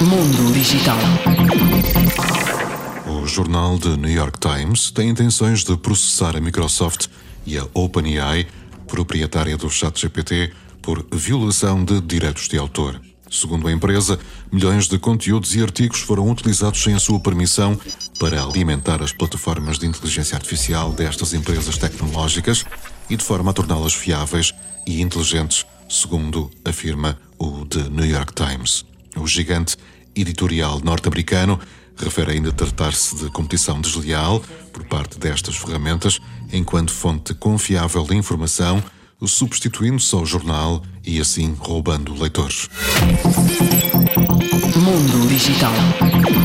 Mundo Digital. O jornal The New York Times tem intenções de processar a Microsoft e a OpenAI, proprietária do ChatGPT, por violação de direitos de autor. Segundo a empresa, milhões de conteúdos e artigos foram utilizados sem a sua permissão para alimentar as plataformas de inteligência artificial destas empresas tecnológicas e de forma a torná-las fiáveis e inteligentes, segundo afirma o The New York Times. O gigante editorial norte-americano refere ainda tratar-se de competição desleal por parte destas ferramentas, enquanto fonte confiável de informação, substituindo-se ao jornal e assim roubando leitores. Mundo Digital.